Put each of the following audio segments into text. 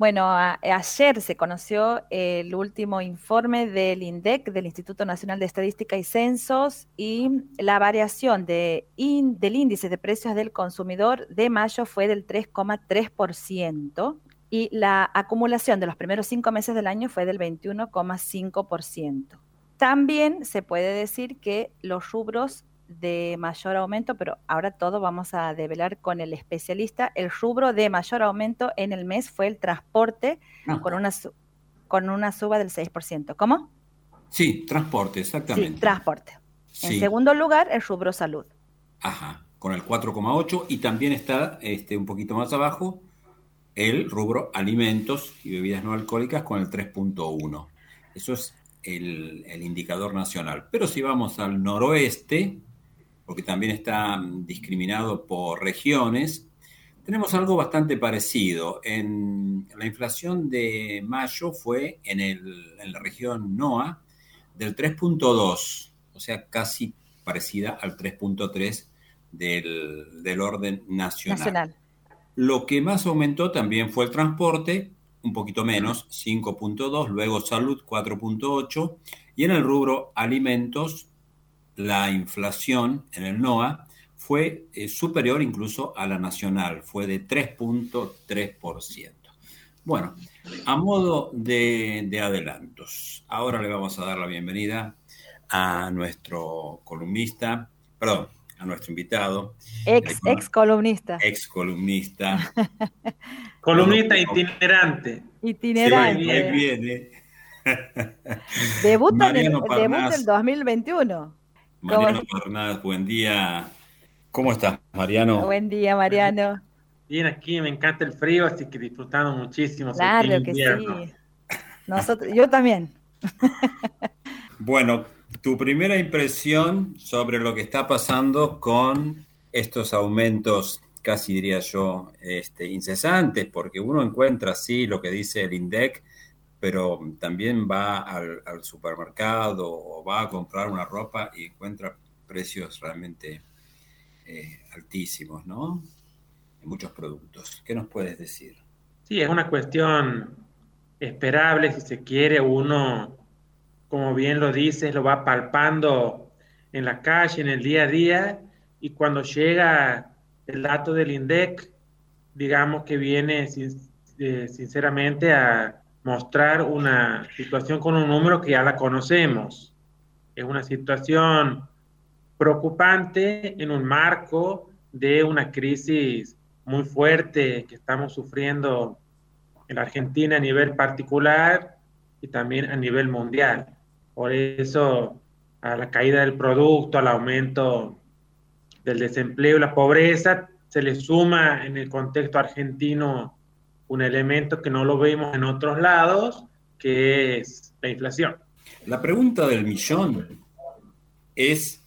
Bueno, ayer se conoció el último informe del INDEC, del Instituto Nacional de Estadística y Censos, y la variación de del índice de precios del consumidor de mayo fue del 3,3% y la acumulación de los primeros cinco meses del año fue del 21,5%. También se puede decir que los rubros de mayor aumento, pero ahora todo vamos a develar con el especialista. El rubro de mayor aumento en el mes fue el transporte ah. con, una, con una suba del 6%. ¿Cómo? Sí, transporte, exactamente. Sí, transporte. En segundo lugar, el rubro salud. Ajá, con el 4,8 y también está este, un poquito más abajo el rubro alimentos y bebidas no alcohólicas con el 3.1. Eso es el, el, indicador nacional. Pero si vamos al noroeste, porque también está mm, discriminado por regiones, tenemos algo bastante parecido. En la inflación de mayo fue en, la región NOA del 3.2, o sea, casi parecida al 3.3 del, del, orden nacional. nacional. Lo que más aumentó también fue el transporte, un poquito menos, 5.2, luego salud 4.8 y en el rubro alimentos la inflación en el NOA fue eh, superior incluso a la nacional, fue de 3.3%. Bueno, a modo de, adelantos, ahora le vamos a dar la bienvenida a nuestro columnista, perdón, a nuestro invitado. Ex, ex columnista. Ex columnista. columnista itinerante. Itinerante. Bien, bien, Debuta, en el, debuta el 2021. Mariano Fernández, buen día. ¿Cómo estás, Mariano? Buen día, Mariano. Bien, aquí me encanta el frío, así que disfrutando muchísimo. Claro que sí. Nosotros, yo también. Bueno, tu primera impresión sobre lo que está pasando con estos aumentos, casi diría yo, este, incesantes, porque uno encuentra, sí, lo que dice el INDEC, pero también va al, supermercado o va a comprar una ropa y encuentra precios realmente eh, altísimos, ¿no? En muchos productos. ¿Qué nos puedes decir? Sí, es una cuestión esperable, si se quiere, uno, como bien lo dices, lo va palpando en la calle, en el día a día, y cuando llega el dato del INDEC, digamos que viene eh, sinceramente a mostrar una situación con un número que ya la conocemos. Es una situación preocupante en un marco de una crisis muy fuerte que estamos sufriendo en Argentina a nivel particular y también a nivel mundial. Por eso, a la caída del producto, al aumento del desempleo y la pobreza, se le suma en el contexto argentino un elemento que no lo vemos en otros lados, que es la inflación. La pregunta del millón es,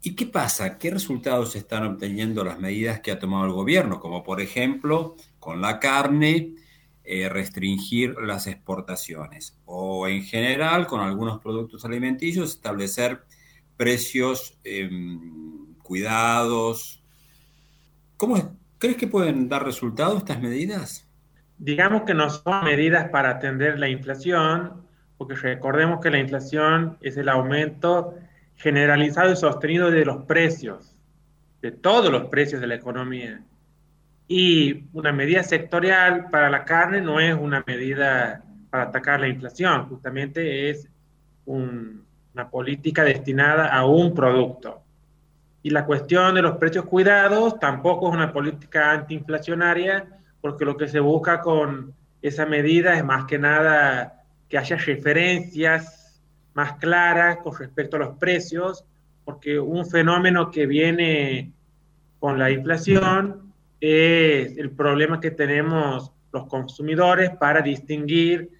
¿y qué pasa? ¿Qué resultados están obteniendo las medidas que ha tomado el gobierno? Como por ejemplo, con la carne, eh, restringir las exportaciones o en general con algunos productos alimenticios establecer precios em, cuidados. ¿Cómo crees que pueden dar resultados estas medidas? Digamos que no son medidas para atender la inflación, porque recordemos que la inflación es el aumento generalizado y sostenido de los precios, de todos los precios de la economía. Y una medida sectorial para la carne no es una medida para atacar la inflación, justamente es una política destinada a un producto. Y la cuestión de los precios cuidados tampoco es una política antiinflacionaria, porque lo que se busca con esa medida es más que nada que haya referencias más claras con respecto a los precios, porque un fenómeno que viene con la inflación es el problema que tenemos los consumidores para distinguir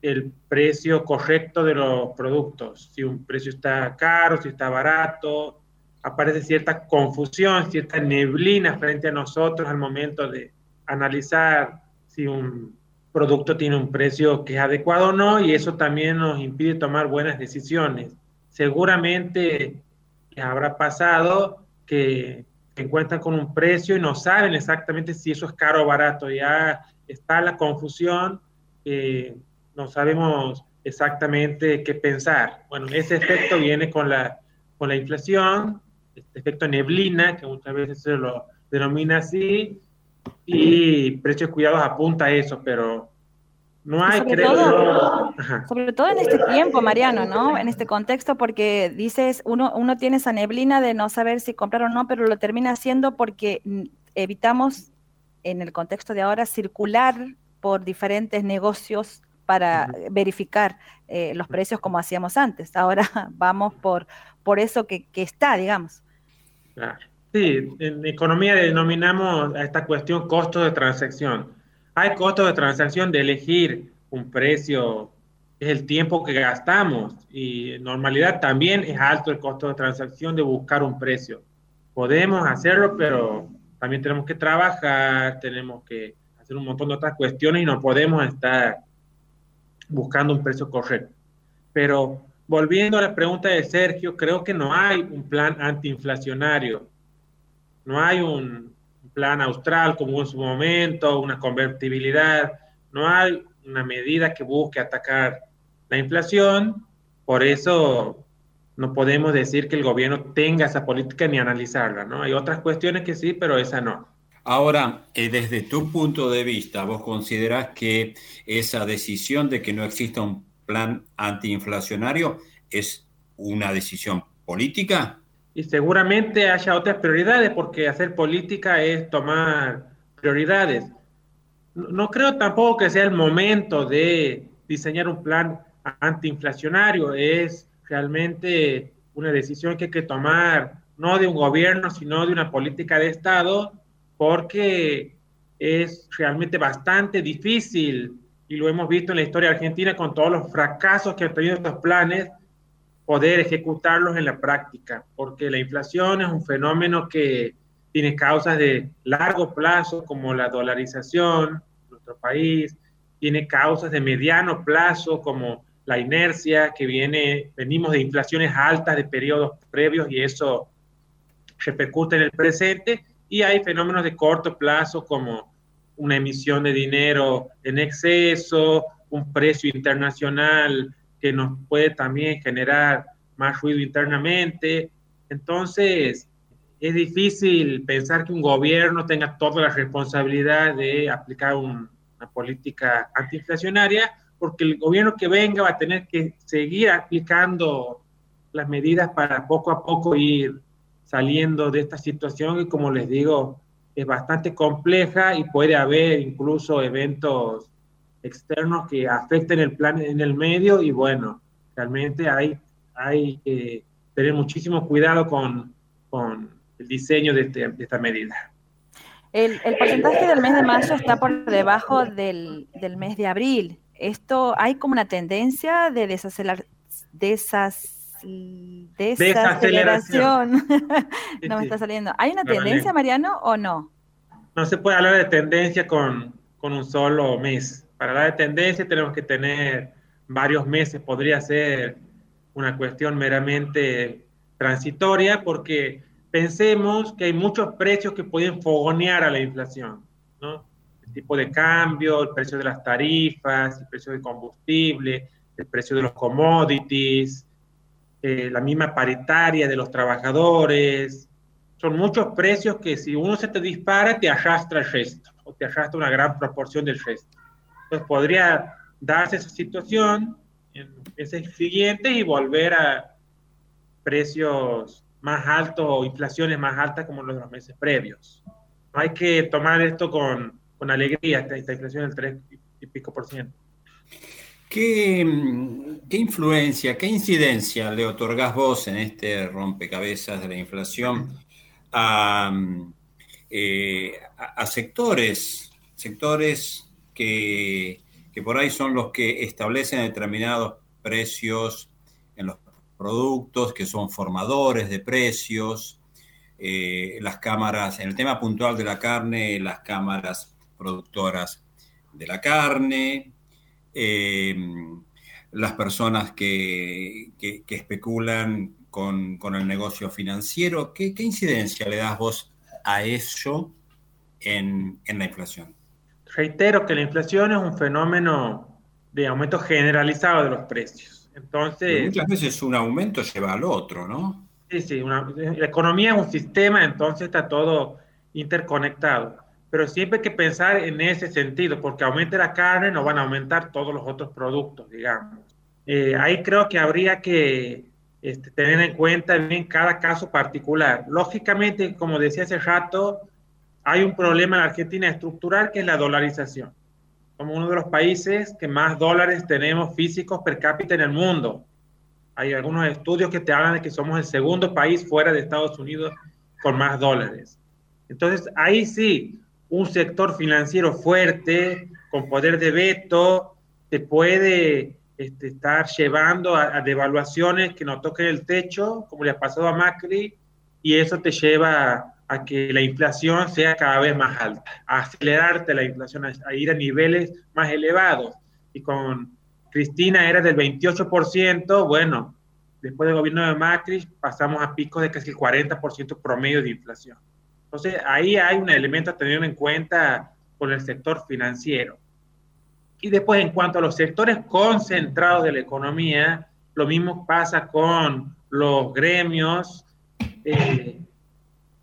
el precio correcto de los productos. Si un precio está caro, si está barato, aparece cierta confusión, cierta neblina frente a nosotros al momento de, analizar si un producto tiene un precio que es adecuado o no y eso también nos impide tomar buenas decisiones. Seguramente habrá pasado que encuentran con un precio y no saben exactamente si eso es caro o barato. Ya está la confusión eh, no sabemos exactamente qué pensar. Bueno, ese efecto viene con la, con la inflación, este efecto neblina, que muchas veces se lo denomina así, y precios cuidados apunta a eso, pero no hay, sobre Todo, sobre todo en este tiempo, Mariano, ¿no? En este contexto, porque dices, uno, uno tiene esa neblina de no saber si comprar o no, pero lo termina haciendo porque evitamos, en el contexto de ahora, circular por diferentes negocios para verificar eh, los precios como hacíamos antes. Ahora vamos por, por eso que, que está, digamos. Claro. Sí, en economía denominamos a esta cuestión costo de transacción. Hay costo de transacción de elegir un precio, es el tiempo que gastamos y en normalidad también es alto el costo de transacción de buscar un precio. Podemos hacerlo, pero también tenemos que trabajar, tenemos que hacer un montón de otras cuestiones y no podemos estar buscando un precio correcto. Pero volviendo a la pregunta de Sergio, creo que no hay un plan antiinflacionario no hay un plan austral como en su momento, una convertibilidad, no hay una medida que busque atacar la inflación, por eso no podemos decir que el gobierno tenga esa política ni analizarla, ¿no? Hay otras cuestiones que sí, pero esa no. Ahora, eh, desde tu punto de vista, ¿vos considerás que esa decisión de que no exista un plan antiinflacionario es una decisión política? Y seguramente haya otras prioridades, porque hacer política es tomar prioridades. No creo tampoco que sea el momento de diseñar un plan antiinflacionario, es realmente una decisión que hay que tomar no de un gobierno, sino de una política de Estado, porque es realmente bastante difícil, y lo hemos visto en la historia argentina con todos los fracasos que han tenido estos planes, poder ejecutarlos en la práctica, porque la inflación es un fenómeno que tiene causas de largo plazo, como la dolarización en nuestro país, tiene causas de mediano plazo, como la inercia que viene, venimos de inflaciones altas de periodos previos y eso repercute en el presente, y hay fenómenos de corto plazo como una emisión de dinero en exceso, un precio internacional que nos puede también generar más ruido internamente. Entonces, es difícil pensar que un gobierno tenga toda la responsabilidad de aplicar una política antiinflacionaria, porque el gobierno que venga va a tener que seguir aplicando las medidas para poco a poco ir saliendo de esta situación y como les digo, es bastante compleja y puede haber incluso eventos externos que afecten el plan en el medio y bueno, realmente hay, hay que tener muchísimo cuidado con, con el diseño de, este, de esta medida. El, el, porcentaje del mes de mayo está por debajo del, del, mes de abril. Esto hay como una tendencia de desacelerar, desas, desaceleración. no me está saliendo. ¿Hay una tendencia, Mariano, o no? No se puede hablar de tendencia con, con un solo mes para la de tendencia tenemos que tener varios meses, podría ser una cuestión meramente transitoria, porque pensemos que hay muchos precios que pueden fogonear a la inflación, ¿no? El tipo de cambio, el precio de las tarifas, el precio de combustible, el precio de los commodities, eh, la misma paritaria de los trabajadores. Son muchos precios que si uno se te dispara, te arrastra el resto, o te arrastra una gran proporción del resto. Entonces podría darse esa situación en meses siguientes y volver a precios más altos o inflaciones más altas como los de los meses previos. No hay que tomar esto con, con alegría, esta, inflación del 3 y pico por ciento. ¿Qué, ¿Qué, influencia, qué incidencia le otorgás vos en este rompecabezas de la inflación a, eh, a sectores, sectores que, por ahí son los que establecen determinados precios en los productos, que son formadores de precios, eh, las cámaras, en el tema puntual de la carne, las cámaras productoras de la carne, eh, las personas que, especulan con, el negocio financiero. ¿Qué, incidencia le das vos a eso en la inflación? Reitero que la inflación es un fenómeno de aumento generalizado de los precios. Entonces... muchas veces un aumento lleva al otro, ¿no? Sí, sí, la economía es un sistema, entonces está todo interconectado. Pero siempre hay que pensar en ese sentido, porque aumente la carne, no van a aumentar todos los otros productos, digamos. Eh, ahí creo que habría que este, tener en cuenta bien cada caso particular. Lógicamente, como decía hace rato, hay un problema en Argentina estructural que es la dolarización. Somos uno de los países que más dólares tenemos físicos per cápita en el mundo. Hay algunos estudios que te hablan de que somos el segundo país fuera de Estados Unidos con más dólares. Entonces, ahí sí, un sector financiero fuerte, con poder de veto, te puede este, estar llevando a, devaluaciones que no toquen el techo, como le ha pasado a Macri, y eso te lleva a que la inflación sea cada vez más alta, a acelerarte la inflación, a, ir a niveles más elevados. Y con Cristina era del 28%, bueno, después del gobierno de Macri pasamos a picos de casi el 40% promedio de inflación. Entonces, ahí hay un elemento a tener en cuenta por el sector financiero. Y después, en cuanto a los sectores concentrados de la economía, lo mismo pasa con los gremios. Eh,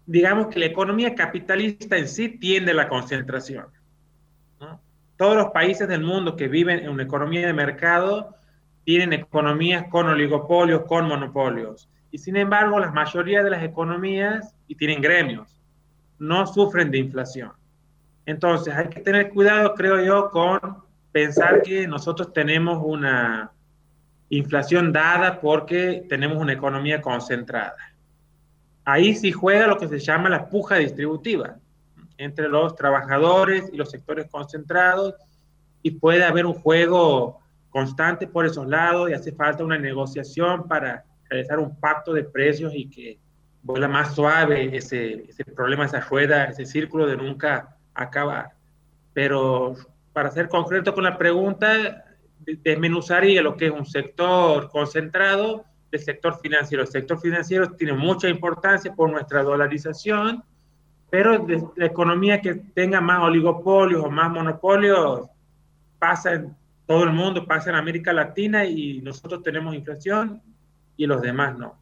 digamos que la economía capitalista en sí tiende a la concentración. Todos los países del mundo que viven en una economía de mercado tienen economías con oligopolios, con monopolios. Y sin embargo, la mayoría de las economías, y tienen gremios, no sufren de inflación. Entonces, hay que tener cuidado, creo yo, con pensar que nosotros tenemos una inflación dada porque tenemos una economía concentrada. Ahí sí juega lo que se llama la puja distributiva entre los trabajadores y los sectores concentrados y puede haber un juego constante por esos lados y hace falta una negociación para realizar un pacto de precios y que vuela más suave ese, problema, esa rueda, ese círculo de nunca acabar. Pero para ser concreto con la pregunta, desmenuzaría lo que es un sector concentrado del sector financiero. El sector financiero tiene mucha importancia por nuestra dolarización, pero la economía que tenga más oligopolios o más monopolios pasa en todo el mundo, pasa en América Latina y nosotros tenemos inflación y los demás no.